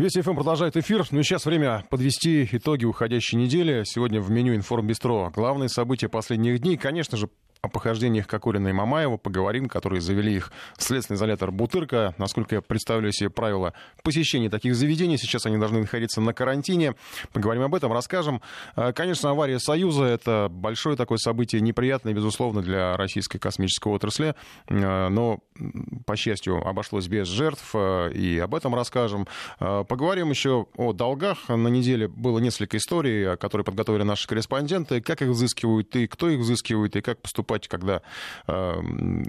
Вести ФМ продолжает эфир. Ну и сейчас время подвести итоги уходящей недели. Сегодня в меню «Информбистро» главные события последних дней. Конечно же, о похождениях Кокорина и Мамаева поговорим, которые завели их в следственный изолятор Бутырка. Насколько я представляю себе правила посещения таких заведений, сейчас они должны находиться на карантине. Поговорим об этом, расскажем. А, конечно, авария Союза — это большое такое событие, неприятное, безусловно, для российской космической отрасли, а, но, по счастью, обошлось без жертв, а, и об этом расскажем. Поговорим еще о долгах. На неделе было несколько историй, которые подготовили наши корреспонденты, как их взыскивают и кто их взыскивает, и как поступают поступать, когда э,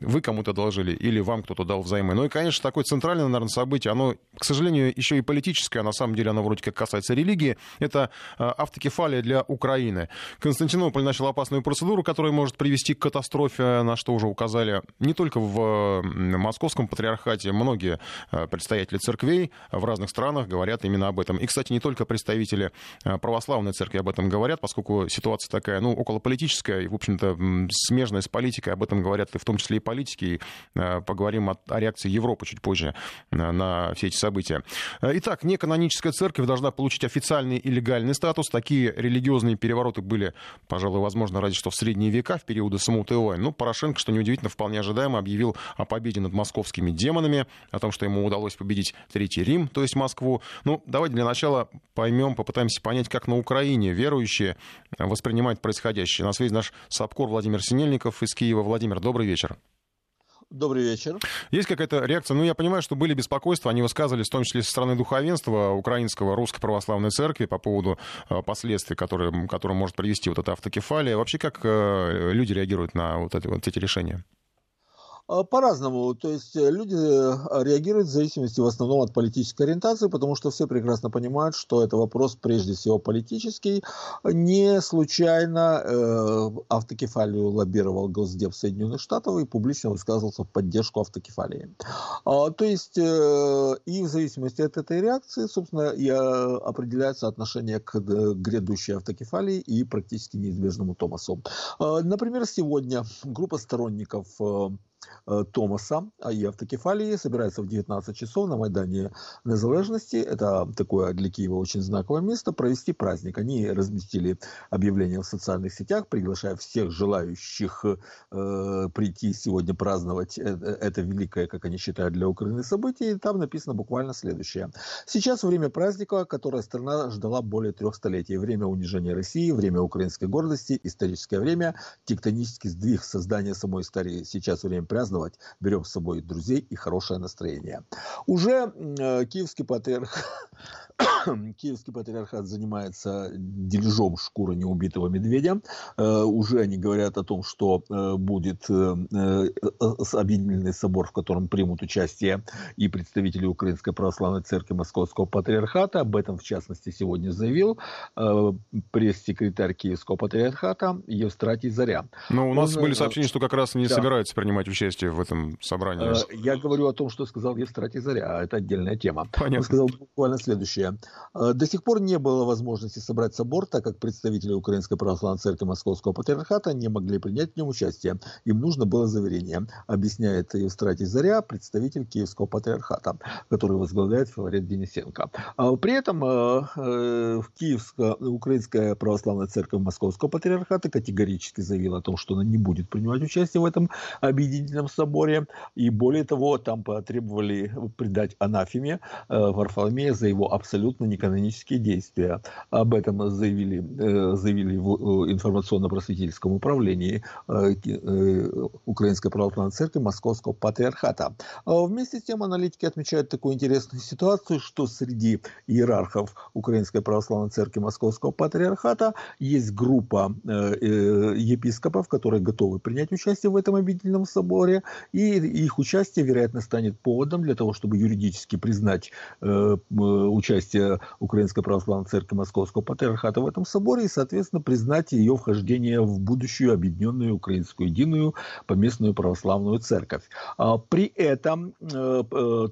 вы кому-то должили или вам кто-то дал взаймы. Ну и, конечно, такое центральное, наверное, событие, оно, к сожалению, еще и политическое, а на самом деле оно вроде как касается религии, это э, автокефалия для Украины. Константинополь начал опасную процедуру, которая может привести к катастрофе, на что уже указали не только в московском патриархате, многие э, представители церквей в разных странах говорят именно об этом. И, кстати, не только представители православной церкви об этом говорят, поскольку ситуация такая, ну, околополитическая и, в общем-то, смежная связанное с политикой, об этом говорят и в том числе и политики, и э, поговорим о, о реакции Европы чуть позже э, на все эти события. Э, итак, неканоническая церковь должна получить официальный и легальный статус. Такие религиозные перевороты были, пожалуй, возможно, разве что в средние века, в периоды смуты войн. Ну, Порошенко, что неудивительно, вполне ожидаемо объявил о победе над московскими демонами, о том, что ему удалось победить Третий Рим, то есть Москву. Ну, давайте для начала поймем, попытаемся понять, как на Украине верующие воспринимают происходящее. На связи наш САПКОР Владимир Синельников Мельников из Киева. Владимир, добрый вечер. Добрый вечер. Есть какая-то реакция? Ну, я понимаю, что были беспокойства, они высказывались, в том числе со стороны духовенства украинского, русской православной церкви по поводу э, последствий, которые, которые может привести вот эта автокефалия. Вообще, как э, люди реагируют на вот, это, вот эти решения? А, по-разному. То есть э, люди э, реагируют в зависимости в основном от политической ориентации, потому что все прекрасно понимают, что это вопрос прежде всего политический. Не случайно э, автокефалию лоббировал Госдеп Соединенных Штатов и публично высказывался в поддержку автокефалии. А, то есть э, и в зависимости от этой реакции, собственно, и э, определяется отношение к грядущей автокефалии и практически неизбежному Томасу. А, например, сегодня группа сторонников Э, Томаса и автокефалии собирается в 19 часов на Майдане Незалежности. Это такое для Киева очень знаковое место. Провести праздник. Они разместили объявление в социальных сетях, приглашая всех желающих э, прийти сегодня праздновать это, это великое, как они считают, для Украины событие. И там написано буквально следующее. Сейчас время праздника, которое страна ждала более трех столетий. Время унижения России, время украинской гордости, историческое время, тектонический сдвиг создания самой истории. Сейчас время праздновать, берем с собой друзей и хорошее настроение. Уже э, киевский патриарх Киевский патриархат занимается дележом шкуры неубитого медведя. Э, уже они говорят о том, что э, будет э, объединенный собор, в котором примут участие и представители Украинской Православной Церкви Московского Патриархата. Об этом, в частности, сегодня заявил пресс-секретарь Киевского Патриархата Евстратий Заря. Но у нас Он, были сообщения, что как раз не да. собираются принимать участие в этом собрании. Я говорю о том, что сказал Евстратий Заря, а это отдельная тема. Понятно. Он сказал буквально следующее. Э, до сих пор не было возможности собрать собор, так как представители Украинской Православной Церкви Московского Патриархата не могли принять в нем участие. Им нужно было заверение, объясняет Евстратий Заря, представитель Киевского Патриархата, который возглавляет Филарет Денисенко. А при этом э, э, Киевская Украинская Православная Церковь Московского Патриархата категорически заявила о том, что она не будет принимать участие в этом объединительном соборе. И более того, там потребовали придать анафеме Варфоломея за его абсолютно неканонические действия. Об этом заявили, э, заявили в э, информационно-просветительском управлении э, Украинской православной церкви Московского патриархата. А вместе с тем аналитики отмечают такую интересную ситуацию, что среди иерархов Украинской православной церкви Московского патриархата есть группа епископов, которые готовы принять участие в этом объединенном соборе, и их участие, вероятно, станет поводом для того, чтобы юридически признать участие Украинской Православной Церкви Московского Патриархата в этом соборе и, соответственно, признать ее вхождение в будущую объединенную украинскую единую поместную православную церковь. А при этом э,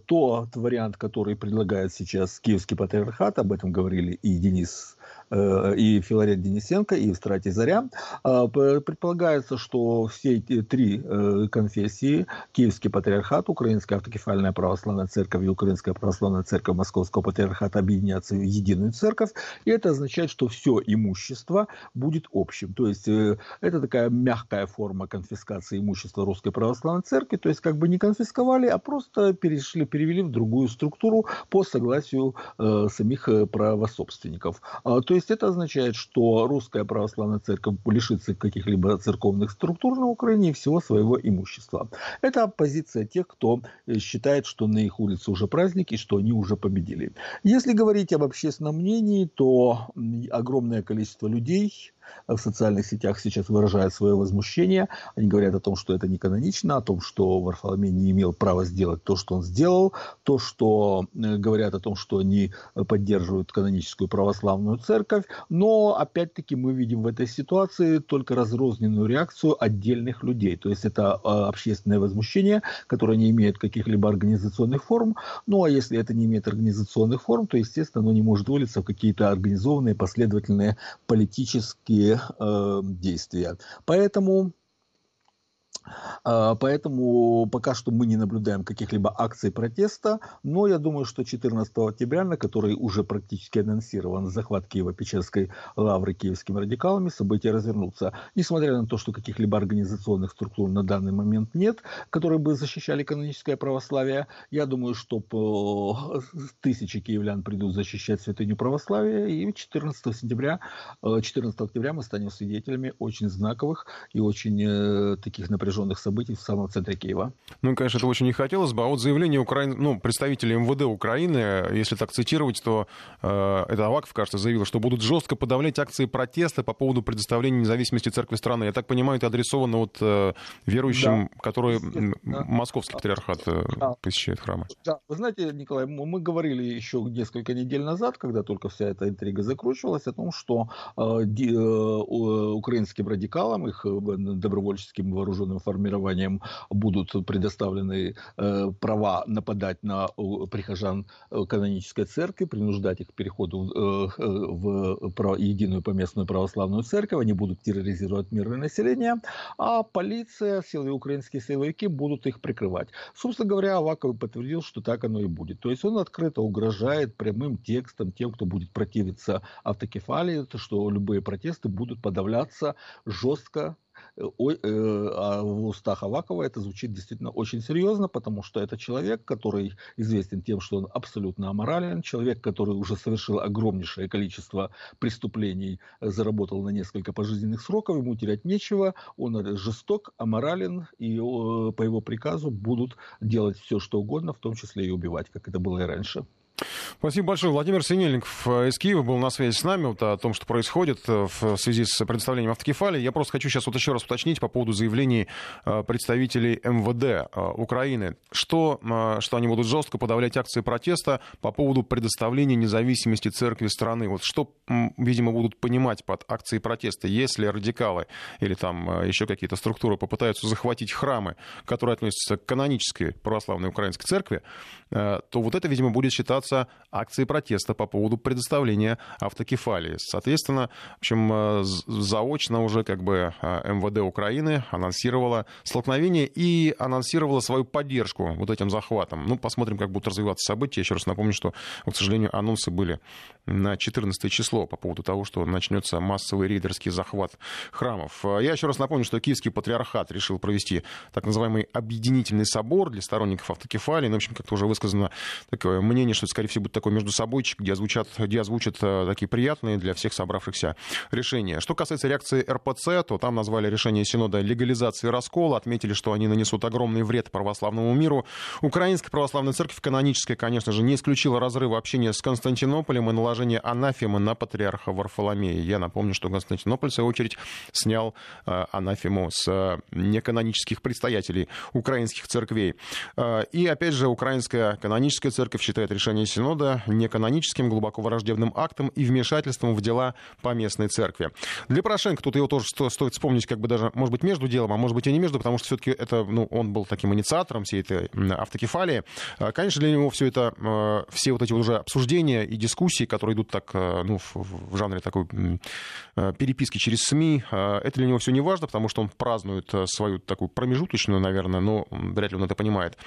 тот вариант, который предлагает сейчас Киевский Патриархат, об этом говорили и Денис э, и Филарет Денисенко, и Евстратий Заря. Э, предполагается, что все эти три э, конфессии, Киевский патриархат, Украинская автокефальная православная церковь и Украинская православная церковь Московского патриархата объединятся в единую церковь. И это означает, что все имущество будет общим. То есть э, это такая мягкая форма конфискации имущества Русской православной церкви. То есть как бы не конфисковали, а просто перешли, перевели в другую структуру по согласию э, самих э, правособственников. А, то есть это означает, что русская православная церковь лишится каких-либо церковных структур на Украине и всего своего имущества. Это позиция тех, кто э, считает, что на их улице уже праздник и что они уже победили. Если говорить об общественном мнении, то огромное количество людей в социальных сетях сейчас выражают свое возмущение. Они говорят о том, что это не канонично, о том, что Варфоломей не имел права сделать то, что он сделал, то, что э, говорят о том, что они поддерживают каноническую православную церковь. Но, опять-таки, мы видим в этой ситуации только разрозненную реакцию отдельных людей. То есть это э, общественное возмущение, которое не имеет каких-либо организационных форм. Ну, а если это не имеет организационных форм, то, естественно, оно не может вылиться в какие-то организованные, последовательные политические э, действия. Поэтому поэтому пока что мы не наблюдаем каких-либо акций протеста, но я думаю, что 14 октября, на который уже практически анонсирован захват Киево-Печерской лавры киевскими радикалами, события развернутся. Несмотря на то, что каких-либо организационных структур на данный момент нет, которые бы защищали каноническое православие, я думаю, что тысячи киевлян придут защищать святыню православия, и 14 сентября, 14 октября мы станем свидетелями очень знаковых и очень э, таких напряженных напряженных событий в самом центре Киева. Ну, конечно, это очень не хотелось бы. А вот заявление Украины, ну, представителей МВД Украины, если так цитировать, то э, это Аваков, кажется, заявил, что будут жестко подавлять акции протеста по поводу предоставления независимости церкви страны. Я так понимаю, это адресовано вот э, верующим, да. которые да. московский патриархат э, да. посещает храмы. Да, вы знаете, Николай, мы говорили еще несколько недель назад, когда только вся эта интрига закручивалась, о том, что э, ди, э, украинским радикалам, их э, добровольческим вооруженным формированием будут предоставлены э, права нападать на прихожан э, канонической церкви, принуждать их к переходу э, в единую поместную православную церковь, они будут терроризировать мирное население, а полиция, силы украинские силовики будут их прикрывать. Собственно говоря, Аваков подтвердил, что так оно и будет. То есть он открыто угрожает прямым текстом тем, кто будет противиться автокефалии, что любые протесты будут подавляться жестко э, а в устах Авакова это звучит действительно очень серьезно, потому что это человек, который известен тем, что он абсолютно аморален, человек, который уже совершил огромнейшее количество преступлений, заработал на несколько пожизненных сроков, ему терять нечего, он жесток, аморален, и по его приказу будут делать все, что угодно, в том числе и убивать, как это было и раньше. Спасибо большое. Владимир Синельников из Киева был на связи с нами вот о том, что происходит э, в связи с предоставлением автокефалии. Я просто хочу сейчас вот еще раз уточнить по поводу заявлений э, представителей МВД э, Украины. Что, что они будут жестко подавлять акции протеста по поводу предоставления независимости церкви страны. Вот что, видимо, будут понимать под акцией протеста, если радикалы или там еще какие-то структуры попытаются захватить храмы, которые относятся к канонической православной украинской церкви, то вот это, видимо, будет считаться акции протеста по поводу предоставления автокефалии. Соответственно, в общем, э, заочно уже как бы э, МВД Украины анонсировала столкновение и анонсировала свою поддержку вот этим захватом. Ну, посмотрим, как будут развиваться события. Еще раз напомню, что, к сожалению, анонсы были на 14 число по поводу того, что начнется массовый рейдерский захват храмов. Я еще раз напомню, что Киевский патриархат решил провести так называемый объединительный собор для сторонников автокефалии. Ну, в общем, как-то уже высказано такое мнение, что скорее всего, будет такой между собойчик, где, озвучат, где озвучат э, такие приятные для всех собравшихся решения. Что касается реакции РПЦ, то там назвали решение Синода легализации раскола, отметили, что они нанесут огромный вред православному миру. Украинская православная церковь, каноническая, конечно же, не исключила разрыва общения с Константинополем и наложение анафемы на патриарха Варфоломея. Я напомню, что Константинополь, в свою очередь, снял э, анафему с э, неканонических предстоятелей украинских церквей. И, опять же, Украинская каноническая церковь считает решение Синода неканоническим, глубоко враждебным актом и вмешательством в дела поместной церкви. Для Порошенко тут его тоже стоит вспомнить, как бы даже, может быть, между делом, а может быть и не между, потому что все-таки это, ну, он был таким инициатором всей этой автокефалии. А, конечно, для него все это, а, все вот эти уже обсуждения и дискуссии, которые идут так, ну, в, в жанре такой переписки через СМИ, это для него все не важно, потому что он празднует свою такую промежуточную, наверное, но вряд ли он это понимает,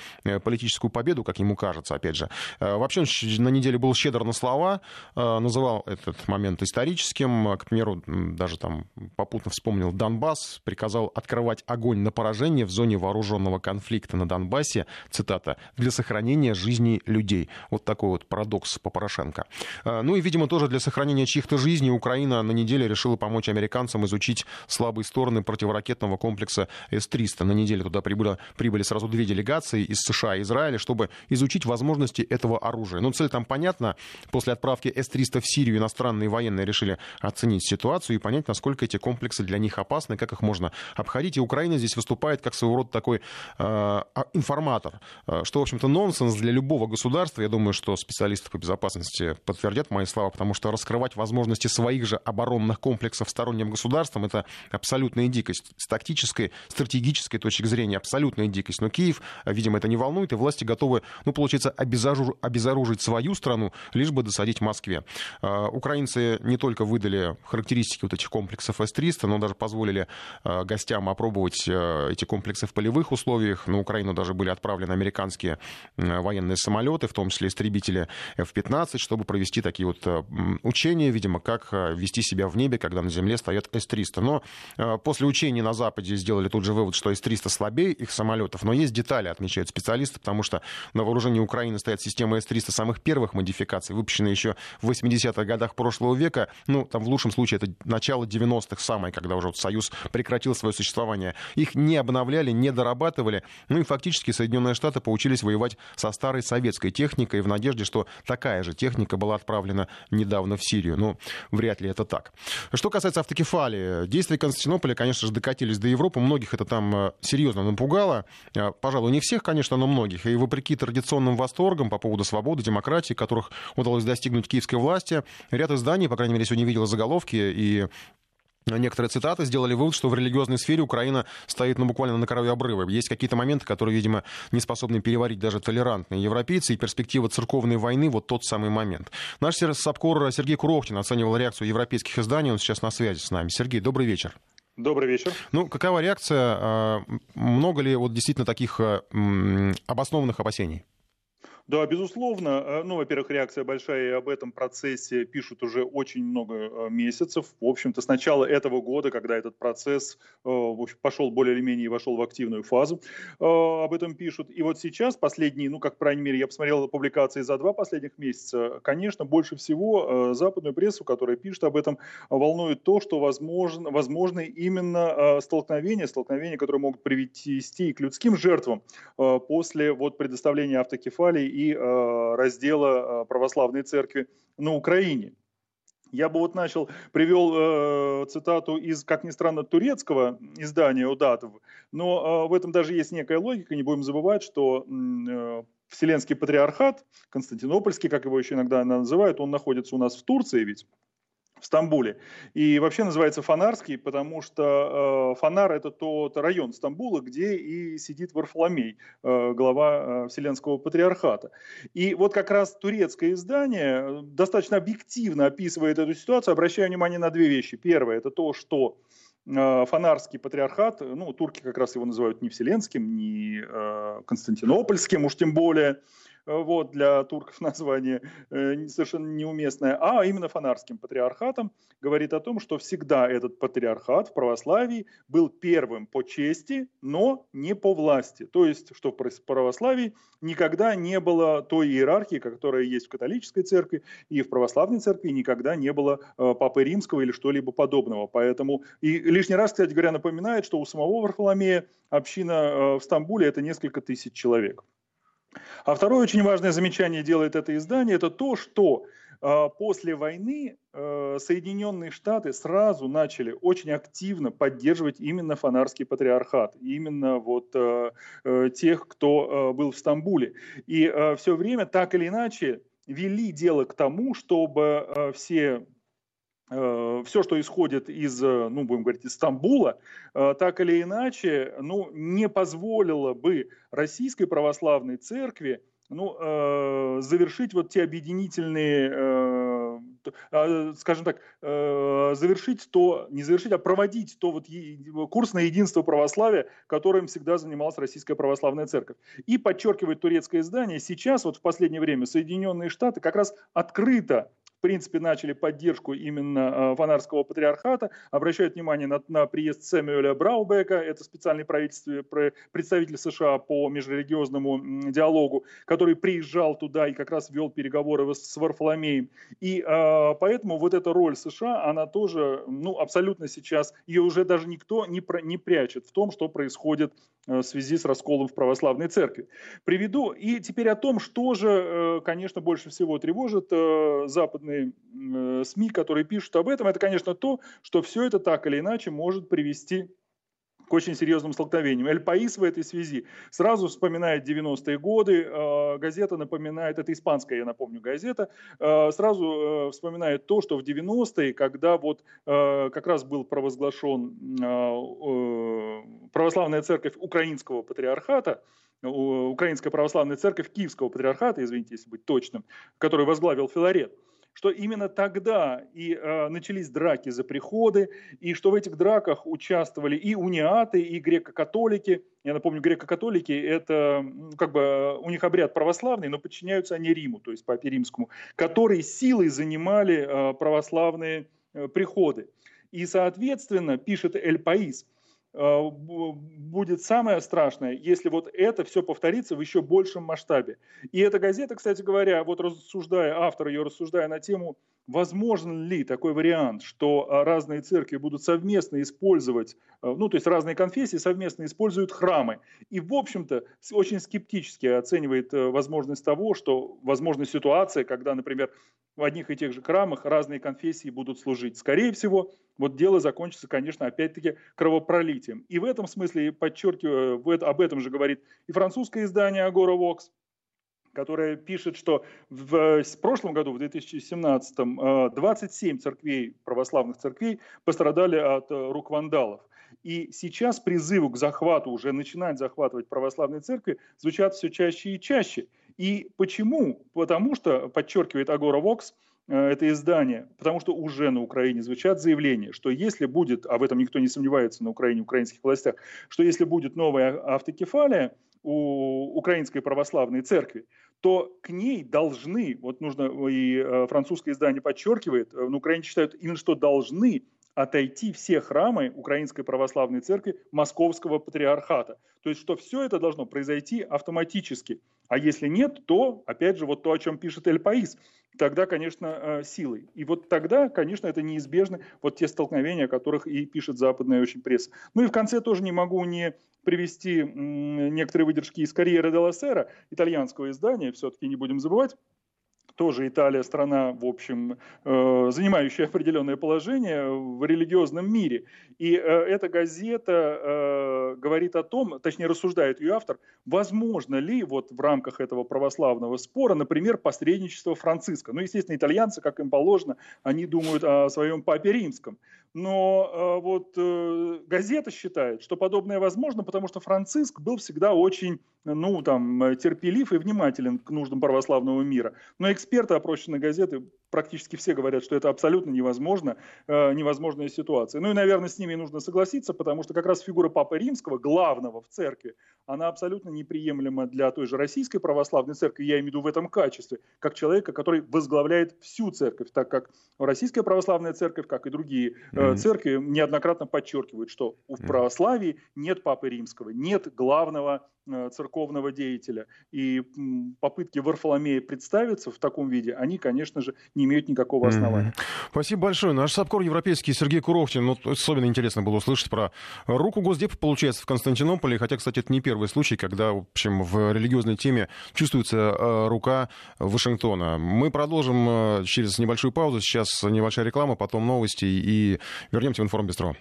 политическую победу, как ему кажется, опять же. Вообще он неделе был щедр на слова, называл этот момент историческим, к примеру, даже там попутно вспомнил Донбасс, приказал открывать огонь на поражение в зоне вооруженного конфликта на Донбассе, цитата, для сохранения жизни людей. Вот такой вот парадокс по Порошенко. А, ну и, видимо, тоже для сохранения чьих-то жизней Украина на неделе решила помочь американцам изучить слабые стороны противоракетного комплекса С-300. На неделе туда прибыли, прибыли сразу две делегации из США и Израиля, чтобы изучить возможности этого оружия. Ну, цель там понятна. После отправки С-300 в Сирию иностранные военные решили оценить ситуацию и понять, насколько эти комплексы для них опасны, как их можно обходить. И Украина здесь выступает как своего рода такой э, информатор, э, что, в общем-то, нонсенс для любого государства. Я думаю, что специалисты по безопасности подтвердят мои слова, потому что раскрывать возможности своих же оборонных комплексов сторонним государствам — это абсолютная дикость. С тактической, стратегической точки зрения абсолютная дикость. Но Киев, видимо, это не волнует, и власти готовы, ну, получается, обезоружить, обезоружить свою страну, лишь бы досадить Москве. Э, украинцы не только выдали характеристики вот этих комплексов С-300, но даже позволили э, гостям опробовать э, эти комплексы в полевых условиях. На Украину даже были отправлены американские военные самолеты, в том числе истребители F-15, чтобы провести такие вот учения, видимо, как вести себя в небе, когда на земле стоят С-300. Но после учений на Западе сделали тут же вывод, что С-300 слабее их самолетов. Но есть детали, отмечают специалисты, потому что на вооружении Украины стоят системы С-300 самых первых модификаций, выпущенные еще в 80-х годах прошлого века. Ну, там в лучшем случае это начало 90-х самое, когда уже вот Союз прекратил свое существование. Их не обновляли, не дорабатывали. Ну и фактически Соединенные Штаты поучились воевать со старой советской техникой в надежде, что такая же техника была отправлена недавно в Сирию. Но вряд ли это так. Что касается автокефалии, действия Константинополя, конечно же, докатились до Европы. Многих это там э, серьезно напугало. Э, пожалуй, не всех, конечно, но многих. И вопреки традиционным восторгам по поводу свободы, демократии, которых удалось достигнуть киевской власти, ряд изданий, по крайней мере, сегодня видел заголовки и Некоторые цитаты сделали вывод, что в религиозной сфере Украина стоит ну, буквально на краю обрыва. Есть какие-то моменты, которые, видимо, не способны переварить даже толерантные европейцы, и перспектива церковной войны вот тот самый момент. Наш САПКОР Сергей Курохтин оценивал реакцию европейских изданий, он сейчас на связи с нами. Сергей, добрый вечер. Добрый вечер. Ну, какова реакция? А, много ли вот действительно таких а, обоснованных опасений? Да, безусловно. Э, ну, во-первых, реакция большая, и об этом процессе пишут уже очень много э, месяцев. В общем-то, с начала этого года, когда этот процесс э, пошел более или менее и вошел в активную фазу, об этом пишут. И вот сейчас, последние, ну, как, по крайней мере, я посмотрел публикации за два последних месяца, конечно, больше всего западную прессу, которая пишет об этом, волнует то, что возможно, возможны именно столкновения, столкновения, которые могут привести к людским жертвам после вот предоставления автокефалии и э, раздела э, православной церкви на Украине. Я бы вот начал, привел э, цитату из, как ни странно, турецкого издания Удатов, но э, в этом даже есть некая логика, не будем забывать, что э, Вселенский патриархат, Константинопольский, как его еще иногда называют, он находится у нас в Турции ведь, в Стамбуле. И вообще называется Фонарский, потому что э, Фонар – это тот район Стамбула, где и сидит Варфоломей, э, глава э, Вселенского патриархата. И вот как раз турецкое издание э, достаточно объективно описывает эту ситуацию. Обращаю внимание на две вещи. Первое – это то, что э, Фонарский патриархат, ну, турки как раз его называют не Вселенским, не э, Константинопольским, уж тем более, вот, для турков название э, совершенно неуместное, а именно фонарским патриархатом, говорит о том, что всегда этот патриархат в православии был первым по чести, но не по власти. То есть, что в православии никогда не было той иерархии, которая есть в католической церкви, и в православной церкви никогда не было э, Папы Римского или что-либо подобного. Поэтому, и лишний раз, кстати говоря, напоминает, что у самого Варфоломея община в Стамбуле это несколько тысяч человек. А второе очень важное замечание делает это издание, это то, что э, после войны э, Соединенные Штаты сразу начали очень активно поддерживать именно фонарский патриархат, именно вот э, э, тех, кто э, был в Стамбуле. И э, все время так или иначе вели дело к тому, чтобы все все, что исходит из, э, ну, будем говорить, из Стамбула, э, так или иначе, ну, не позволило бы российской православной церкви ну, завершить вот те объединительные скажем так, э, завершить то, не завершить, а проводить то вот курс на единство православия, которым всегда занималась Российская Православная Церковь. И подчеркивает турецкое издание, сейчас вот в последнее время Соединенные Штаты как раз открыто принципе, начали поддержку именно э, фанарского патриархата, обращают внимание на, на приезд Сэмюэля Браубека, это специальный представитель США по межрелигиозному диалогу, который приезжал туда и как раз вел переговоры с Варфоломеем. И э, поэтому вот эта роль США, она тоже, ну, абсолютно сейчас, ее уже даже никто не, про, не прячет в том, что происходит э, в связи с расколом в православной церкви. Приведу и теперь о том, что же, э, конечно, больше всего тревожит западные западные э, СМИ, которые пишут об этом, это, конечно, то, что все это так или иначе может привести к очень серьезным столкновениям. Эль Паис в этой связи сразу вспоминает 90-е годы, э, газета напоминает, это испанская, я напомню, газета, э, сразу вспоминает то, что в 90-е, когда вот как раз был провозглашен православная церковь украинского патриархата, Украинская православная церковь Киевского патриархата, извините, если быть точным, который возглавил Филарет, что именно тогда и э, начались драки за приходы, и что в этих драках участвовали и униаты, и греко-католики. Я напомню, греко-католики – это как бы у них обряд православный, но подчиняются они Риму, то есть Папе Римскому, которые силой занимали э, православные э, приходы. И, соответственно, пишет Эль Паис – Э, будет самое страшное, если вот это все повторится в еще большем масштабе. И эта газета, кстати говоря, вот рассуждая, автор ее рассуждая на тему, возможен ли такой вариант, что а, разные церкви будут совместно использовать, э, ну то есть разные конфессии совместно используют храмы. И в общем-то очень скептически оценивает э, возможность того, что возможна ситуация, когда, например, в одних и тех же храмах разные конфессии будут служить. Скорее всего, вот дело закончится, конечно, опять-таки кровопролитием. И в этом смысле, подчеркиваю, об этом же говорит и французское издание Agora Vox, которое пишет, что в, в прошлом году, в 2017, 27 э, церквей, православных церквей пострадали от э, рук вандалов. И сейчас призывы к захвату, уже начинать захватывать православные церкви, звучат все чаще и чаще. И почему? Потому что, подчеркивает Агора Вокс, э, это издание, потому что уже на Украине звучат заявления, что если будет, а в этом никто не сомневается на Украине, в украинских властях, что если будет новая автокефалия у Украинской православной церкви, то к ней должны, вот нужно, и э, французское издание подчеркивает, э, на Украине считают именно, что должны отойти все храмы Украинской Православной Церкви Московского Патриархата. То есть, что все это должно произойти автоматически. А если нет, то, опять же, вот то, о чем пишет Эль Паис, тогда, конечно, э, силой. И вот тогда, конечно, это неизбежно, вот те столкновения, о которых и пишет западная очень пресса. Ну и в конце тоже не могу не привести некоторые выдержки из «Карьеры де Сера», итальянского издания, все-таки не будем забывать, тоже Италия страна, в общем, э, занимающая определенное положение в религиозном мире. И э, эта газета э, говорит о том, точнее рассуждает ее автор, возможно ли вот в рамках этого православного спора, например, посредничество Франциска. Ну, естественно, итальянцы, как им положено, они думают о своем папе римском. Но вот газета считает, что подобное возможно, потому что Франциск был всегда очень ну, там, терпелив и внимателен к нуждам православного мира. Но эксперты, опрощенные газеты, практически все говорят, что это абсолютно невозможно, э, невозможная ситуация. Ну и, наверное, с ними нужно согласиться, потому что как раз фигура Папы Римского, главного в церкви, она абсолютно неприемлема для той же российской православной церкви, я имею в виду в этом качестве, как человека, который возглавляет всю церковь, так как российская православная церковь, как и другие mm-hmm. церкви, неоднократно подчеркивают, что в православии нет Папы Римского, нет главного э, церковного деятеля. И попытки Варфоломея представиться в таком виде, они, конечно же, не имеют никакого основания. Mm-hmm. Спасибо большое. Наш САПКОР европейский Сергей Куровчин. Ну, особенно интересно было услышать про руку Госдепа, получается, в Константинополе. Хотя, кстати, это не первый первый случай, когда, в общем, в религиозной теме чувствуется э, рука Вашингтона. Мы продолжим э, через небольшую паузу. Сейчас небольшая реклама, потом новости и вернемся в информбестро.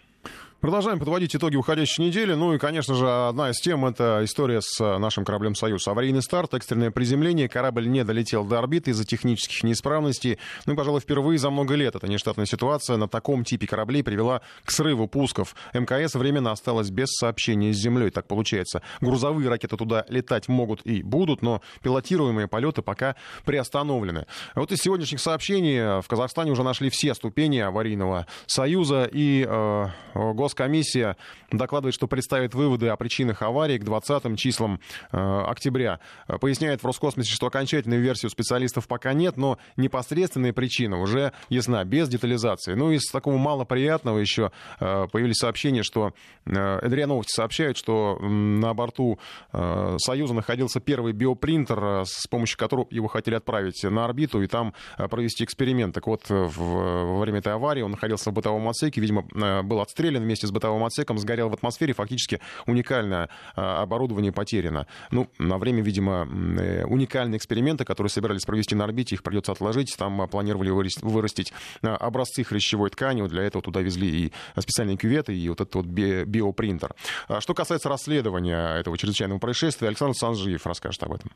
Продолжаем подводить итоги уходящей недели. Ну и, конечно же, одна из тем — это история с нашим кораблем «Союз». Аварийный старт, экстренное приземление. Корабль не долетел до орбиты из-за технических неисправностей. Ну и, пожалуй, впервые за много лет эта нештатная ситуация на таком типе кораблей привела к срыву пусков. МКС временно осталось без сообщения с Землей. Так получается. Грузовые ракеты туда летать могут и будут, но пилотируемые полеты пока приостановлены. Вот из сегодняшних сообщений в Казахстане уже нашли все ступени аварийного «Союза» и э, гос Госкомиссия докладывает, что представит выводы о причинах аварии к 20 числам э, октября. Поясняет в Роскосмосе, что окончательную версию специалистов пока нет, но непосредственная причина уже ясна, без детализации. Ну, из такого малоприятного еще э, появились сообщения, что э, РИА Новости сообщают, что на борту э, Союза находился первый биопринтер, э, с помощью которого его хотели отправить на орбиту и там э, провести эксперимент. Так вот, во время этой аварии он находился в бытовом отсеке, видимо, э, был отстрелян вместе вместе с бытовым отсеком сгорел в атмосфере. Фактически уникальное а, оборудование потеряно. Ну, на время, видимо, э, уникальные эксперименты, которые собирались провести на орбите, их придется отложить. Там планировали вырастить а, образцы хрящевой ткани. Для этого туда везли и специальные кюветы, и вот этот вот биопринтер. А что касается расследования этого чрезвычайного происшествия, Александр Санжиев расскажет об этом.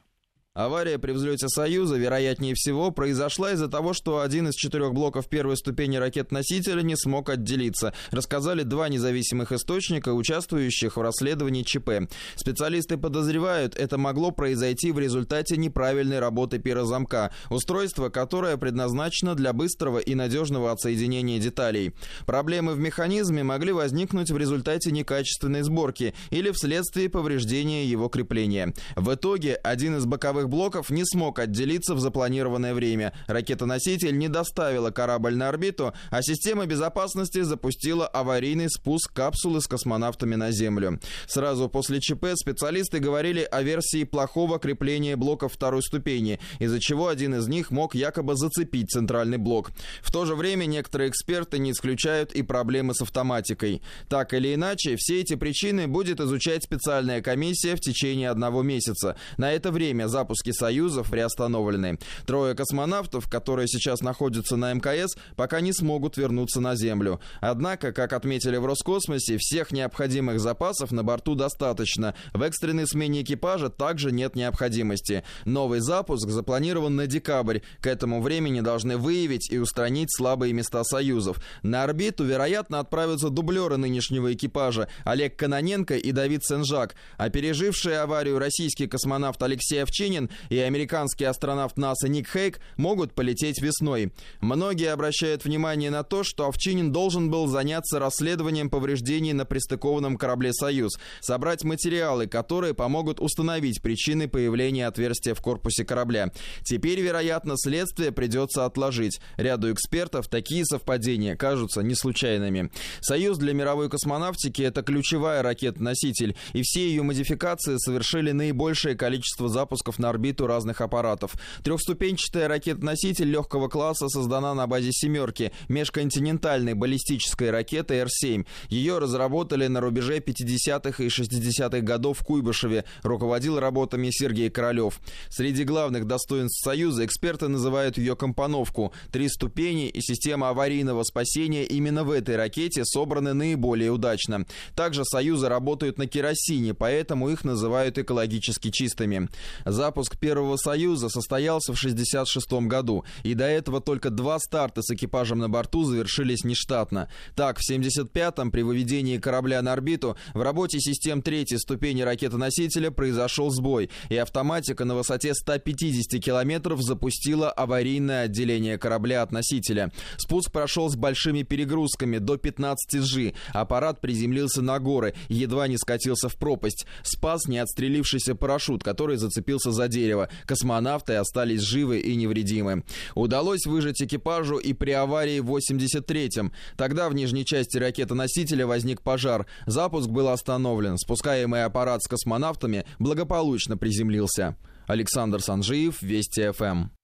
Авария при взлете «Союза», вероятнее всего, произошла из-за того, что один из четырех блоков первой ступени ракет-носителя не смог отделиться, рассказали два независимых источника, участвующих в расследовании ЧП. Специалисты подозревают, это могло произойти в результате неправильной работы пирозамка, устройства, которое предназначено для быстрого и надежного отсоединения деталей. Проблемы в механизме могли возникнуть в результате некачественной сборки или вследствие повреждения его крепления. В итоге один из боковых боевых блоков не смог отделиться в запланированное время. Ракета-носитель не доставила корабль на орбиту, а система безопасности запустила аварийный спуск капсулы с космонавтами на Землю. Сразу после ЧП специалисты говорили о версии плохого крепления блоков второй ступени, из-за чего один из них мог якобы зацепить центральный блок. В то же время некоторые эксперты не исключают и проблемы с автоматикой. Так или иначе, все эти причины будет изучать специальная комиссия в течение одного месяца. На это время запуск запуски союзов приостановлены. Трое космонавтов, которые сейчас находятся на МКС, пока не смогут вернуться на Землю. Однако, как отметили в Роскосмосе, всех необходимых запасов на борту достаточно. В экстренной смене экипажа также нет необходимости. Новый запуск запланирован на декабрь. К этому времени должны выявить и устранить слабые места союзов. На орбиту, вероятно, отправятся дублеры нынешнего экипажа Олег Каноненко и Давид Сенжак. А переживший аварию российский космонавт Алексей Овчинин Гагарин и американский астронавт НАСА Ник Хейк могут полететь весной. Многие обращают внимание на то, что Овчинин должен был заняться расследованием повреждений на пристыкованном корабле «Союз», собрать материалы, которые помогут установить причины появления отверстия в корпусе корабля. Теперь, вероятно, следствие придется отложить. Ряду экспертов такие совпадения кажутся не случайными. «Союз» для мировой космонавтики – это ключевая ракета-носитель, и все ее модификации совершили наибольшее количество запусков на орбиту разных аппаратов. Трехступенчатая ракета-носитель легкого класса создана на базе «семерки» межконтинентальной баллистической ракеты Р-7. Ее разработали на рубеже 50-х и 60-х годов в Куйбышеве. Руководил работами Сергей Королев. Среди главных достоинств «Союза» эксперты называют ее компоновку. Три ступени и система аварийного спасения именно в этой ракете собраны наиболее удачно. Также «Союзы» работают на керосине, поэтому их называют экологически чистыми. Запуск Запуск первого «Союза» состоялся в 1966 году, и до этого только два старта с экипажем на борту завершились нештатно. Так, в 1975-м при выведении корабля на орбиту в работе систем третьей ступени ракетоносителя произошел сбой, и автоматика на высоте 150 километров запустила аварийное отделение корабля от носителя. Спуск прошел с большими перегрузками до 15 G. Аппарат приземлился на горы едва не скатился в пропасть. Спас не отстрелившийся парашют, который зацепился за дерева. Космонавты остались живы и невредимы. Удалось выжить экипажу и при аварии в 83-м. Тогда в нижней части ракетоносителя возник пожар. Запуск был остановлен. Спускаемый аппарат с космонавтами благополучно приземлился. Александр Санжиев, Вести ФМ.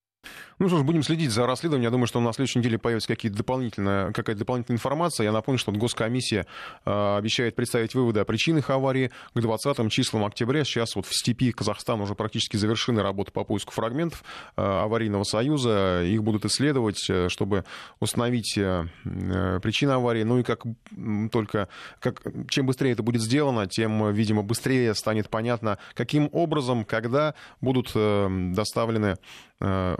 Ну что ж, будем следить за расследованием. Я думаю, что на следующей неделе появится какие-то дополнительная, какая-то дополнительная информация. Я напомню, что госкомиссия э, обещает представить выводы о причинах аварии к 20 числам октября. Сейчас вот в степи Казахстана уже практически завершены работы по поиску фрагментов э, аварийного союза. Их будут исследовать, э, чтобы установить э, э, причины аварии. Ну и как только как, чем быстрее это будет сделано, тем, видимо, быстрее станет понятно, каким образом, когда будут э, доставлены uh,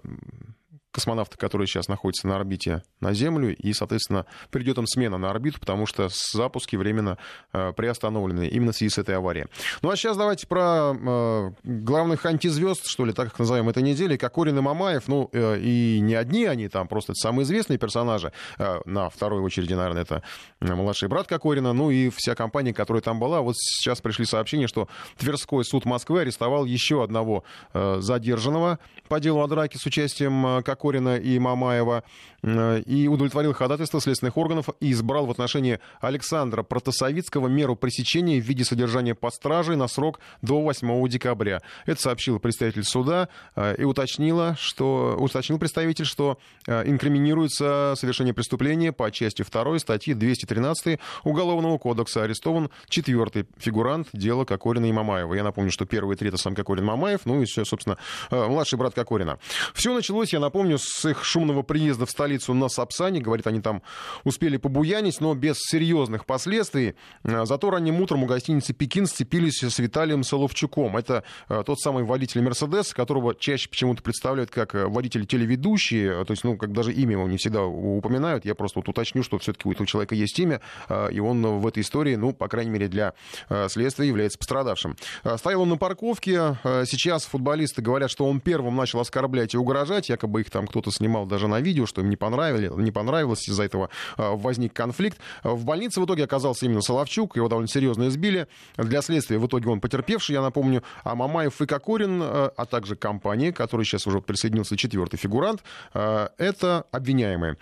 космонавты, которые сейчас находятся на орбите на Землю, и, соответственно, придет им смена на орбиту, потому что запуски временно э, приостановлены именно в связи с этой аварией. Ну а сейчас давайте про э, главных антизвезд, что ли, так их назовем, этой недели, Кокорин и Мамаев, ну э, и не одни они там, просто самые известные персонажи, на второй очереди, наверное, это младший брат Кокорина, ну и вся компания, которая там была. Вот сейчас пришли сообщения, что Тверской суд Москвы арестовал еще одного задержанного по делу о драке с участием э, Кокорина и Мамаева э, и удовлетворил ходатайство следственных органов и избрал в отношении Александра Протасовицкого меру пресечения в виде содержания под стражей на срок до 8 декабря. Это сообщил представитель суда э, и уточнила, что, уточнил представитель, что инкриминируется совершение преступления по части 2 статьи 213 Уголовного кодекса. Арестован четвертый фигурант дела Кокорина и Мамаева. Я напомню, что первый и третий сам Кокорин Мамаев, ну и, собственно, младший брат Кокорина. Все началось, я напомню, с их шумного приезда в столицу на Сапсане. Говорит, они там успели побуянить, но без серьезных последствий. А, зато ранним утром у гостиницы «Пекин» сцепились с Виталием Соловчуком. Это а, тот самый водитель «Мерседес», которого чаще почему-то представляют как а, водитель телеведущий. То есть, ну, как даже имя его не всегда упоминают. Я просто вот уточню, что все-таки у этого человека есть имя, и он в этой истории, ну, по крайней мере, для следствия является пострадавшим. Стоял он на парковке. Сейчас футболисты говорят, что он первым начал оскорблять и угрожать. Якобы их там кто-то снимал даже на видео, что им не, понравилось, не понравилось, из-за этого а, возник конфликт. В больнице в итоге оказался именно Соловчук, его довольно серьезно избили. Для следствия в итоге он потерпевший, я напомню, а Мамаев и Кокорин, а, а также компания, которой сейчас уже присоединился четвертый фигурант, а, это обвиняемые.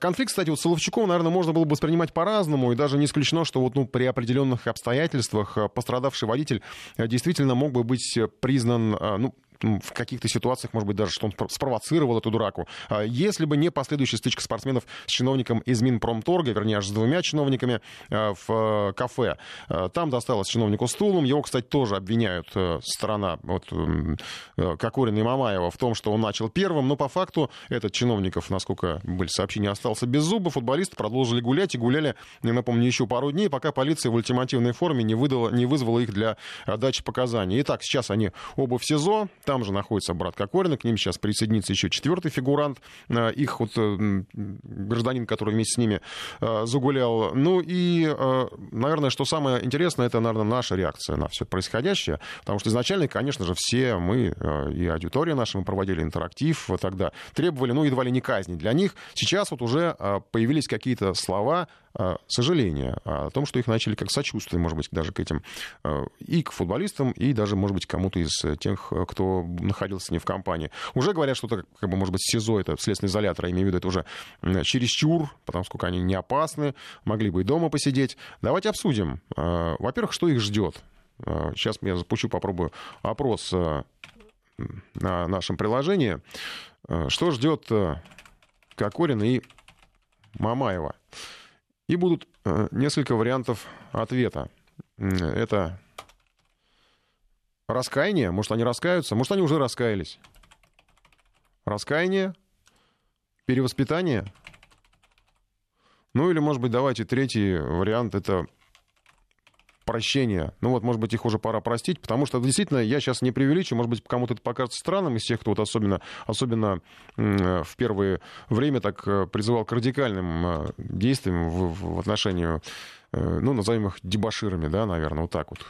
Конфликт, кстати, вот с Соловчуком, наверное, можно было бы воспринимать по-разному, и даже не исключено, что вот, ну, при определенных обстоятельствах пострадавший водитель действительно мог бы быть признан, ну, в каких-то ситуациях, может быть, даже, что он спровоцировал эту драку. А если бы не последующая стычка спортсменов с чиновником из Минпромторга, вернее, аж с двумя чиновниками а, в э, кафе. А, там досталось чиновнику стулом. Его, кстати, тоже обвиняют э, сторона вот, э, Кокорина и Мамаева в том, что он начал первым. Но по факту этот чиновников, насколько были сообщения, остался без зуба. Футболисты продолжили гулять и гуляли, я напомню, еще пару дней, пока полиция в ультимативной форме не, выдала, не вызвала их для дачи показаний. Итак, сейчас они оба в СИЗО. Там же находится брат Кокорина, к ним сейчас присоединится еще четвертый фигурант, э, их вот э, гражданин, который вместе с ними э, загулял. Ну и, наверное, что самое интересное, это, наверное, наша реакция на все происходящее, потому что изначально, конечно же, все мы и аудитория наша, мы проводили интерактив тогда, требовали, ну, едва ли не казни для них. Сейчас вот уже появились какие-то слова, сожаление о том, что их начали как сочувствие, может быть, даже к этим а, и к футболистам, и даже, может быть, кому-то из тех, кто находился не в компании. Уже говорят, что это, как бы, может быть, СИЗО, это следственный изолятор, я имею в виду, это уже чересчур, потому сколько они не опасны, могли бы и дома посидеть. Давайте обсудим. А, во-первых, что их ждет? Сейчас я запущу, попробую опрос на нашем приложении. Что ждет Кокорина и Мамаева? И будут э, несколько вариантов ответа. Это раскаяние, может, они раскаются, может, они уже раскаялись. Раскаяние, перевоспитание. Ну или, может быть, давайте третий вариант, это прощения. Ну вот, может быть, их уже пора простить, потому что действительно, я сейчас не преувеличу, может быть, кому-то это покажется странным из тех, кто вот особенно, особенно в первое время так э, призывал к радикальным э, действиям в, в отношении Э, ну, назовем их дебаширами, да, наверное, вот так вот.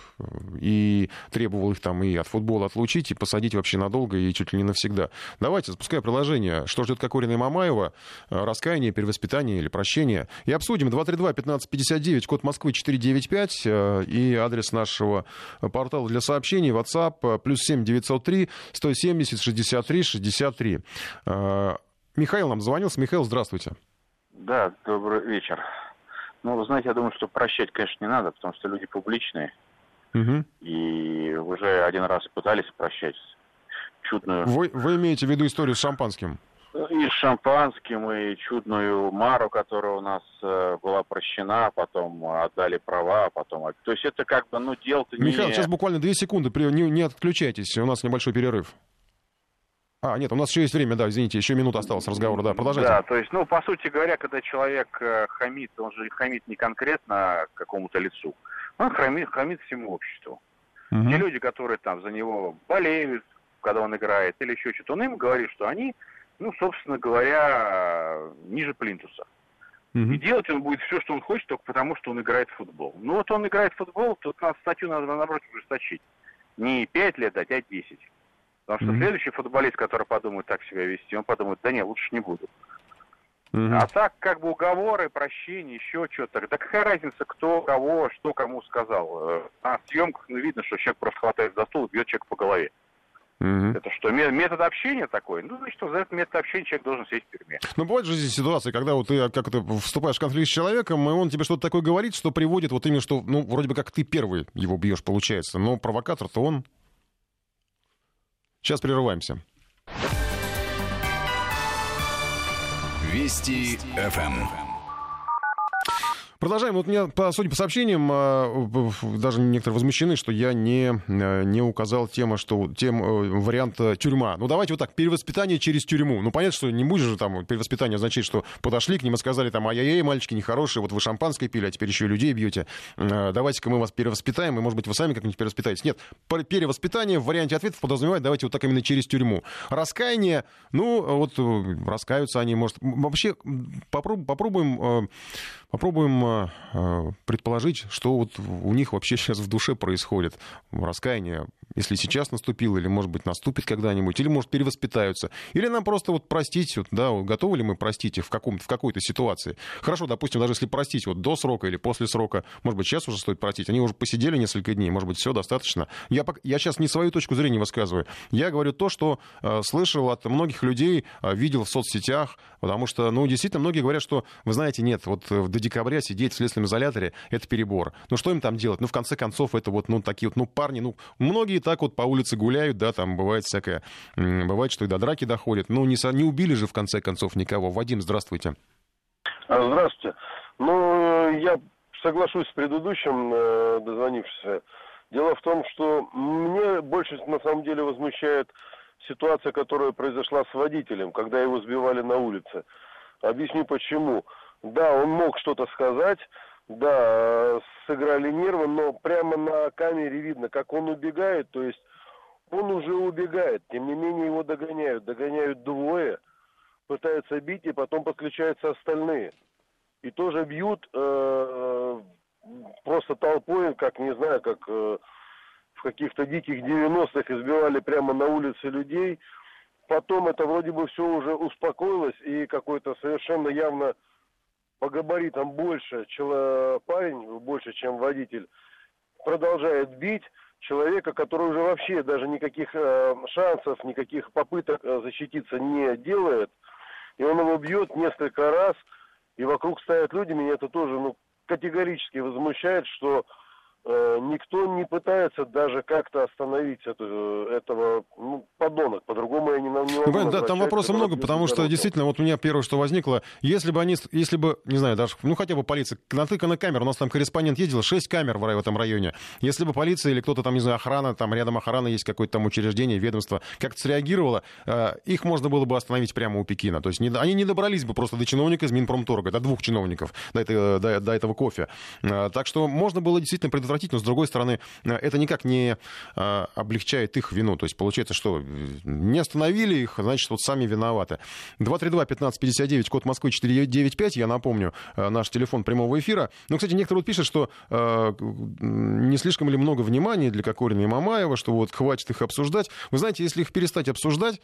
И требовал их там и от футбола отлучить, и посадить вообще надолго, и чуть ли не навсегда. Давайте, запускай приложение. Что ждет Кокорина и Мамаева? Э, раскаяние, перевоспитание или прощение? И обсудим. 232-1559, код Москвы 495, э, и адрес нашего портала для сообщений, WhatsApp, плюс 7 903 170 63 63. Михаил нам звонился. Михаил, здравствуйте. Да, добрый вечер. Ну, вы знаете, я думаю, что прощать, конечно, не надо, потому что люди публичные. Угу. И уже один раз пытались прощать. чудную... Вы, вы имеете в виду историю с шампанским? И с шампанским, и чудную Мару, которая у нас э, была прощена, потом отдали права, потом... То есть это как бы, ну, дело-то не... Михаил, сейчас буквально две секунды, не, не отключайтесь, у нас небольшой перерыв. А, нет, у нас еще есть время, да, извините, еще минута осталось разговора, да, продолжайте. Да, то есть, ну, по сути говоря, когда человек э, хамит, он же хамит не конкретно какому-то лицу, он хамит, хамит всему обществу. Угу. Те люди, которые там за него болеют, когда он играет, или еще что-то, он им говорит, что они, ну, собственно говоря, ниже плинтуса. Угу. И делать он будет все, что он хочет, только потому, что он играет в футбол. Ну, вот он играет в футбол, тут надо статью надо, наоборот, ужесточить. Не 5 лет дать, а 10. Потому что mm-hmm. следующий футболист, который подумает так себя вести, он подумает, да не, лучше не буду. Mm-hmm. А так, как бы уговоры, прощения, еще что-то. Да какая разница, кто, кого, что кому сказал. Э, на съемках ну, видно, что человек просто хватает за стул и бьет человека по голове. Это что, метод общения такой? Ну, значит, за этот метод общения человек должен сесть в тюрьме. Ну, бывает же здесь ситуация, когда вот ты как то вступаешь в конфликт с человеком, и он тебе что-то такое говорит, что приводит вот именно, что, ну, вроде бы как ты первый его бьешь, получается, но провокатор-то он. Сейчас прерываемся. Вести ФМ. Продолжаем. Вот меня, по, судя по сообщениям, а, даже некоторые возмущены, что я не, а, не указал тему, что тем э, варианта тюрьма. Ну, давайте вот так, перевоспитание через тюрьму. Ну, понятно, что не будешь же там перевоспитание означать, что подошли к ним и сказали там, ай-яй-яй, мальчики нехорошие, вот вы шампанское пили, а теперь еще и людей бьете. А, давайте-ка мы вас перевоспитаем, и, может быть, вы сами как-нибудь перевоспитаетесь. Нет, перевоспитание в варианте ответов подразумевает, давайте вот так именно через тюрьму. Раскаяние, ну, вот э, раскаются они, может... Вообще, попробуем, попробуем э, Попробуем а, а, предположить, что вот у них вообще сейчас в душе происходит. Раскаяние, если сейчас наступило, или, может быть, наступит когда-нибудь, или, может, перевоспитаются. Или нам просто вот простить, вот, да, готовы ли мы простить их в, каком, в какой-то ситуации. Хорошо, допустим, даже если простить вот до срока или после срока, может быть, сейчас уже стоит простить. Они уже посидели несколько дней, может быть, все достаточно. Я, я сейчас не свою точку зрения высказываю. Я говорю то, что э, слышал от многих людей, э, видел в соцсетях, потому что, ну, действительно, многие говорят, что, вы знаете, нет, вот в до декабря сидеть в следственном изоляторе, это перебор. Ну что им там делать? Ну, в конце концов, это вот, ну, такие вот, ну, парни, ну, многие так вот по улице гуляют, да, там бывает всякое, бывает, что и до драки доходит. Ну, не, не убили же, в конце концов, никого. Вадим, здравствуйте. А, здравствуйте. Ну, я соглашусь с предыдущим э, дозвонившимся. Дело в том, что мне больше на самом деле возмущает ситуация, которая произошла с водителем, когда его сбивали на улице. Объясню почему. Да, он мог что-то сказать, да, сыграли нервы, но прямо на камере видно, как он убегает, то есть он уже убегает, тем не менее его догоняют, догоняют двое, пытаются бить, и потом подключаются остальные. И тоже бьют э, просто толпой, как, не знаю, как э, в каких-то диких 90-х избивали прямо на улице людей. Потом это вроде бы все уже успокоилось, и какой-то совершенно явно по габаритам больше чело, парень, больше, чем водитель, продолжает бить человека, который уже вообще даже никаких э, шансов, никаких попыток э, защититься не делает. И он его бьет несколько раз, и вокруг стоят люди, меня это тоже ну, категорически возмущает, что никто не пытается даже как-то остановить эту, этого ну, подонок. По-другому я не, не могу да, Там вопросов много, потому что действительно, вот у меня первое, что возникло, если бы они, если бы, не знаю, даже, ну хотя бы полиция, натыкана камера, у нас там корреспондент ездил, 6 камер в, в этом районе. Если бы полиция или кто-то там, не знаю, охрана, там рядом охрана есть какое-то там учреждение, ведомство, как-то среагировало, э, их можно было бы остановить прямо у Пекина. То есть не, они не добрались бы просто до чиновника из Минпромторга, до двух чиновников, до, этого, до, до этого кофе. Э, так что можно было действительно предотвратить предотвратить, но с другой стороны, э, это никак не э, облегчает их вину. То есть получается, что не остановили их, значит, вот сами виноваты. 232-1559, код Москвы 495, я напомню, э, наш телефон прямого эфира. Ну, кстати, некоторые вот пишут, что не слишком ли много внимания для Кокорина и Мамаева, что вот хватит их обсуждать. Вы знаете, если их перестать обсуждать,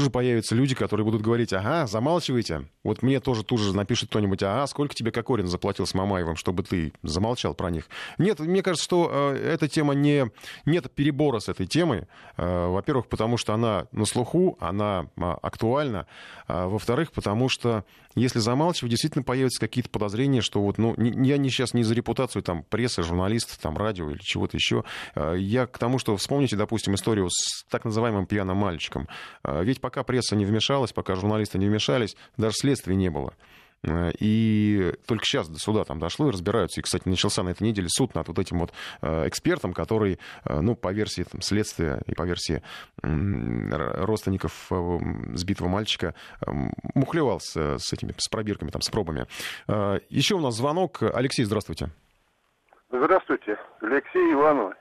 же появятся люди, которые будут говорить, ага, замалчивайте, Вот мне тоже тут же напишет кто-нибудь, а сколько тебе Кокорин заплатил с Мамаевым, чтобы ты замолчал про них? Нет, мне кажется, что э, эта тема не... Нет перебора с этой темой. Э, во-первых, потому что она на слуху, она э, актуальна. А, во-вторых, потому что если замалчивать, действительно появятся какие-то подозрения, что вот, ну, я не сейчас не за репутацию там прессы, журналистов, там радио или чего-то еще. Э, я к тому, что вспомните, допустим, историю с так называемым пьяным мальчиком. Ведь пока пресса не вмешалась, пока журналисты не вмешались, даже след следствия не было. Э, и только сейчас до суда там дошло и разбираются. И, кстати, начался на этой неделе суд над вот этим вот э, экспертом, который, э, ну, по версии там, следствия и по версии родственников сбитого мальчика мухлевал с, с этими, с пробирками, там, с пробами. Еще у нас звонок. Алексей, здравствуйте. Здравствуйте, Алексей Иванов.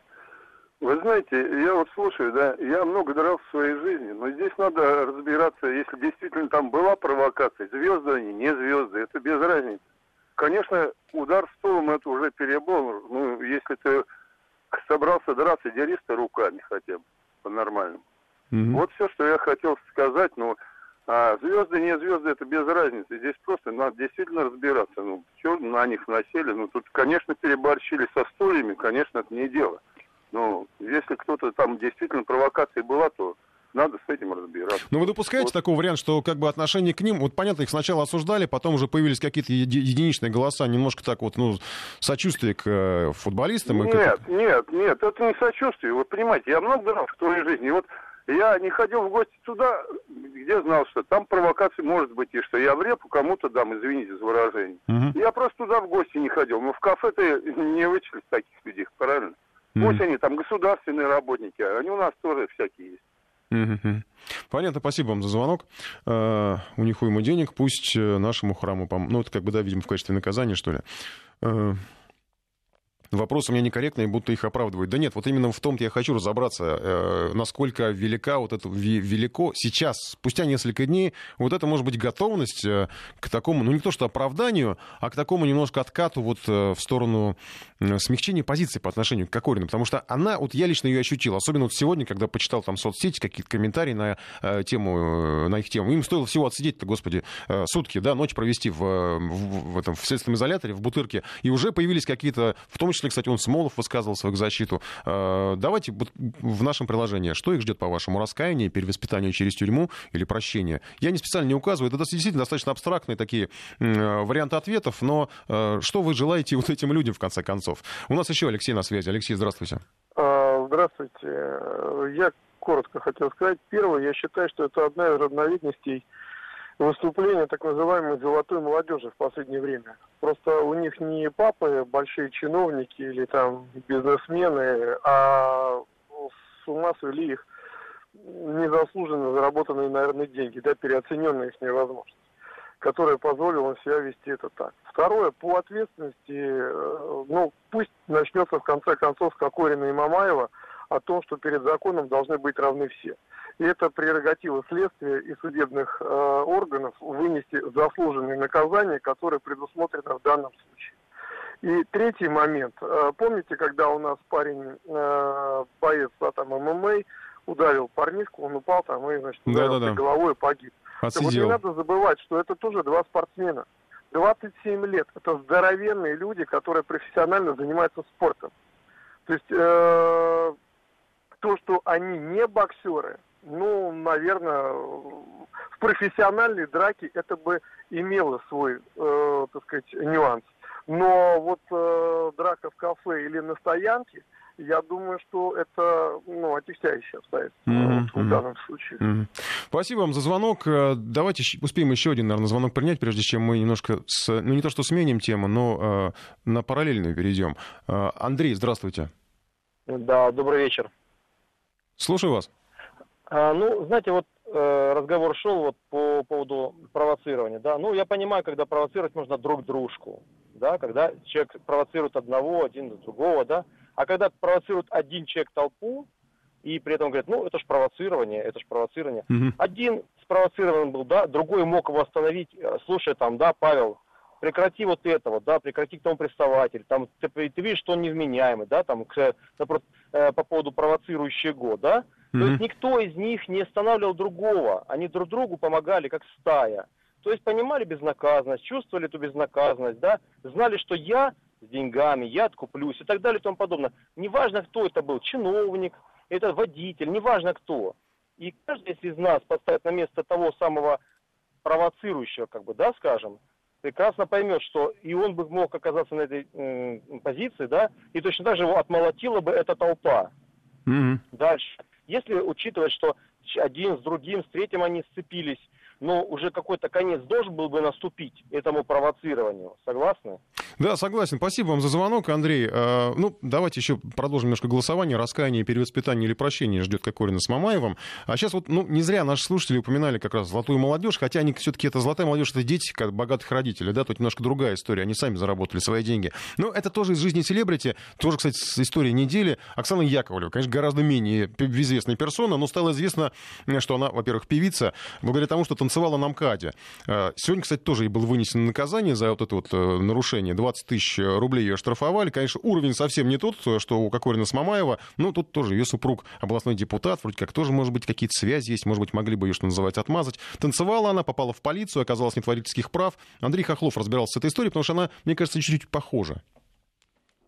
Вы знаете, я вот слушаю, да, я много дрался в своей жизни, но здесь надо разбираться, если действительно там была провокация, звезды они, не звезды, это без разницы. Конечно, удар стулом это уже перебор. Ну, если ты собрался драться, дерись ты руками хотя бы, по-нормальному. Mm-hmm. Вот все, что я хотел сказать, но а звезды, не звезды, это без разницы. Здесь просто надо действительно разбираться. Ну, что на них насели? Ну, тут, конечно, переборщили со стульями, конечно, это не дело. Ну, если кто-то там действительно провокация была, то надо с этим разбираться. Но вы допускаете вот. такой вариант, что как бы отношение к ним, вот понятно, их сначала осуждали, потом уже появились какие-то еди- единичные голоса, немножко так вот, ну, сочувствие к э, футболистам? Нет, как... нет, нет, это не сочувствие. Вот понимаете, я много раз в твоей жизни, вот я не ходил в гости туда, где знал, что там провокация может быть, и что я в репу кому-то дам, извините за выражение. Угу. Я просто туда в гости не ходил. Но в кафе ты не вычислишь таких людей, правильно? Mm. Пусть они там государственные работники, они у нас тоже всякие есть. Mm-hmm. Понятно, спасибо вам за звонок. Uh, у них уйма денег, пусть э, нашему храму, пом... ну, это как бы, да, видимо, в качестве наказания, что ли. Uh, вопрос у меня некорректный, будто их оправдывают. Да нет, вот именно в том-то я хочу разобраться, э, насколько велика вот это велико сейчас, спустя несколько дней, вот это может быть готовность э, к такому, ну не то что оправданию, а к такому немножко откату вот э, в сторону смягчения позиции по отношению к Кокорину, потому что она, вот я лично ее ощутил, особенно вот сегодня, когда почитал там соцсети, какие-то комментарии на тему, на их тему, им стоило всего отсидеть-то, господи, сутки, да, ночь провести в, в, в, этом, в следственном изоляторе, в Бутырке, и уже появились какие-то, в том числе числе, кстати, он Смолов высказывал свою защиту. Э, давайте в нашем приложении, что их ждет, по-вашему, раскаяние, перевоспитание через тюрьму или прощение? Я не специально не указываю, это действительно достаточно абстрактные такие э, варианты ответов, но э, что вы желаете вот этим людям, в конце концов? У нас еще Алексей на связи. Алексей, здравствуйте. А, здравствуйте. Я коротко хотел сказать. Первое, я считаю, что это одна из разновидностей выступления так называемой золотой молодежи в последнее время. Просто у них не папы, большие чиновники или там бизнесмены, а с ума свели их незаслуженно заработанные, наверное, деньги, да, переоцененные их невозможность, которая позволила себя вести это так. Второе, по ответственности, э, ну, пусть начнется в конце концов Кокорина и Мамаева о том, что перед законом должны быть равны все. И это прерогатива следствия и судебных э, органов вынести заслуженные наказания, которые предусмотрены в данном случае. И третий момент. Э, помните, когда у нас парень, э, боец да, там, ММА, ударил парнишку, он упал там и, значит, ударил да, да, да. головой и погиб. Так вот не надо забывать, что это тоже два спортсмена. 27 лет. Это здоровенные люди, которые профессионально занимаются спортом. То есть э, то, что они не боксеры, ну, наверное, в профессиональной драке это бы имело свой, э, так сказать, нюанс. Но вот э, драка в кафе или на стоянке, я думаю, что это ну, отягчающее обстоятельство mm-hmm. в данном случае. Mm-hmm. Спасибо вам за звонок. Э, давайте успеем еще один, наверное, звонок принять, прежде чем мы немножко, с, ну не то что сменим тему, но э, на параллельную перейдем. Э, Андрей, здравствуйте. Да, добрый вечер. Слушаю вас. А, ну, знаете, вот э, разговор шел вот по поводу провоцирования, да. Ну, я понимаю, когда провоцировать можно друг дружку, да, когда человек провоцирует одного, один другого, да. А когда провоцирует один человек толпу, и при этом говорит, ну, это ж провоцирование, это ж провоцирование. Mm-hmm. Один спровоцирован был, да, другой мог его остановить, э, слушай, там, да, Павел, прекрати вот этого, да, прекрати к тому приставатель, там, ты, ты видишь, что он невменяемый, да, там, к, напротив, э, по поводу провоцирующего, да, mm-hmm. то есть никто из них не останавливал другого, они друг другу помогали, как стая. То есть понимали безнаказанность, чувствовали эту безнаказанность, да, знали, что я с деньгами, я откуплюсь и так далее и тому подобное. Неважно, кто это был, чиновник, это водитель, неважно кто. И каждый из нас поставит на место того самого провоцирующего, как бы, да, скажем, прекрасно поймет, что и он бы мог оказаться на этой э, позиции, да, и точно так же его отмолотила бы эта толпа. Mm-hmm. Дальше. Если учитывать, что один с другим, с третьим они сцепились, но уже какой-то конец должен был бы наступить этому провоцированию. Согласны? Да, согласен. Спасибо вам за звонок, Андрей. А, ну, давайте еще продолжим немножко голосование. Раскаяние, перевоспитание или прощение ждет Кокорина с Мамаевым. А сейчас вот, ну, не зря наши слушатели упоминали как раз золотую молодежь, хотя они все-таки это золотая молодежь, это дети как богатых родителей, да, тут немножко другая история. Они сами заработали свои деньги. Но это тоже из жизни селебрити, тоже, кстати, с истории недели. Оксана Яковлева, конечно, гораздо менее известная персона, но стало известно, что она, во-первых, певица, благодаря тому, что танцевала на МКАДе. А, сегодня, кстати, тоже ей было вынесено наказание за вот это вот э, нарушение. 20 тысяч рублей ее оштрафовали. Конечно, уровень совсем не тот, что у Кокорина с. Но тут тоже ее супруг областной депутат. Вроде как тоже, может быть, какие-то связи есть. Может быть, могли бы ее, что называть, отмазать. Танцевала она, попала в полицию, оказалась нет водительских прав. Андрей Хохлов разбирался с этой историей, потому что она, мне кажется, чуть-чуть похожа.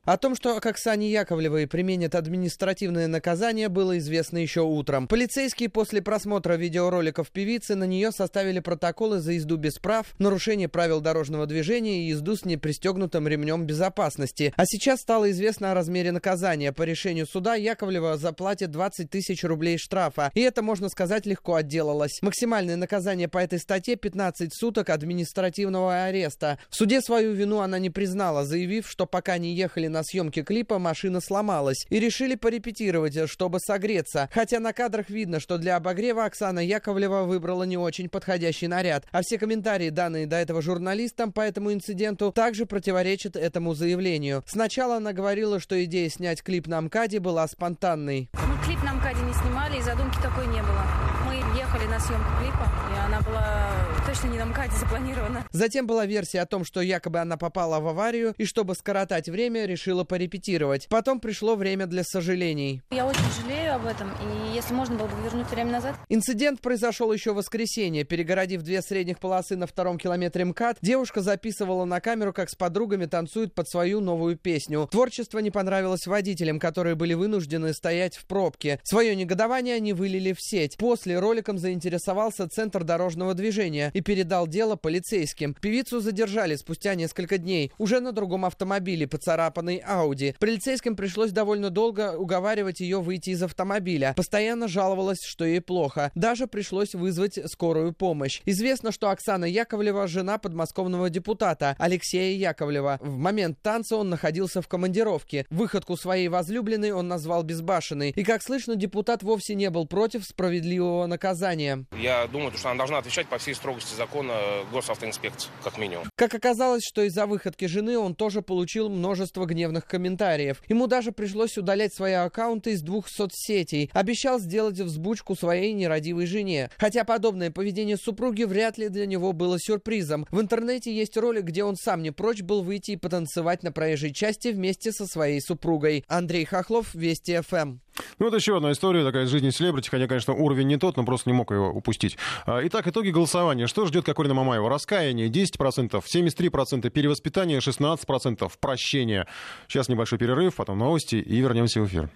О том, что к Оксане Яковлевой применят административное наказание, было известно еще утром. Полицейские после просмотра видеороликов певицы на нее составили протоколы за езду без прав, нарушение правил дорожного движения и езду с непристегнутым ремнем безопасности. А сейчас стало известно о размере наказания. По решению суда Яковлева заплатит 20 тысяч рублей штрафа. И это, можно сказать, легко отделалось. Максимальное наказание по этой статье 15 суток административного ареста. В суде свою вину она не признала, заявив, что пока не ехали на съемке клипа машина сломалась и решили порепетировать, чтобы согреться. Хотя на кадрах видно, что для обогрева Оксана Яковлева выбрала не очень подходящий наряд. А все комментарии, данные до этого журналистам по этому инциденту, также противоречат этому заявлению. Сначала она говорила, что идея снять клип на МКАДе была спонтанной. Мы клип на МКАДе не снимали, и задумки такой не было. Мы ехали на съемку клипа, и она была точно не на МКАДе запланирована. Затем была версия о том, что якобы она попала в аварию, и чтобы скоротать время, решила порепетировать. Потом пришло время для сожалений. Я очень жалею об этом, и если можно было бы вернуть время назад. Инцидент произошел еще в воскресенье. Перегородив две средних полосы на втором километре МКАД, девушка записывала на камеру, как с подругами танцует под свою новую песню. Творчество не понравилось водителям, которые были вынуждены стоять в пробке. Свое негодование они вылили в сеть. После роликом заинтересовался Центр дорожного движения и передал дело полицейским. Певицу задержали спустя несколько дней, уже на другом автомобиле, поцарапанной Ауди. Полицейским пришлось довольно долго уговаривать ее выйти из автомобиля. Постоянно жаловалась, что ей плохо. Даже пришлось вызвать скорую помощь. Известно, что Оксана Яковлева – жена подмосковного депутата Алексея Яковлева. В момент танца он находился в командировке. Выходку своей возлюбленной он назвал безбашенной. И, как слышно, депутат вовсе не был против справедливого наказания. Я думаю, что она должна отвечать по всей строгости закона госавтоинспекции, как минимум. Как оказалось, что из-за выходки жены он тоже получил множество гневных комментариев. Ему даже пришлось удалять свои аккаунты из двух соцсетей. Обещал сделать взбучку своей нерадивой жене. Хотя подобное поведение супруги вряд ли для него было сюрпризом. В интернете есть ролик, где он сам не прочь был выйти и потанцевать на проезжей части вместе со своей супругой. Андрей Хохлов, Вести ФМ. Ну, вот еще одна история такая из жизни селебрити, хотя, конечно, уровень не тот, но просто не мог его упустить. А, итак, итоги голосования. Что ждет Кокорина Мамаева? Раскаяние 10%, 73%, перевоспитание 16%, прощение. Сейчас небольшой перерыв, потом новости и вернемся в эфир.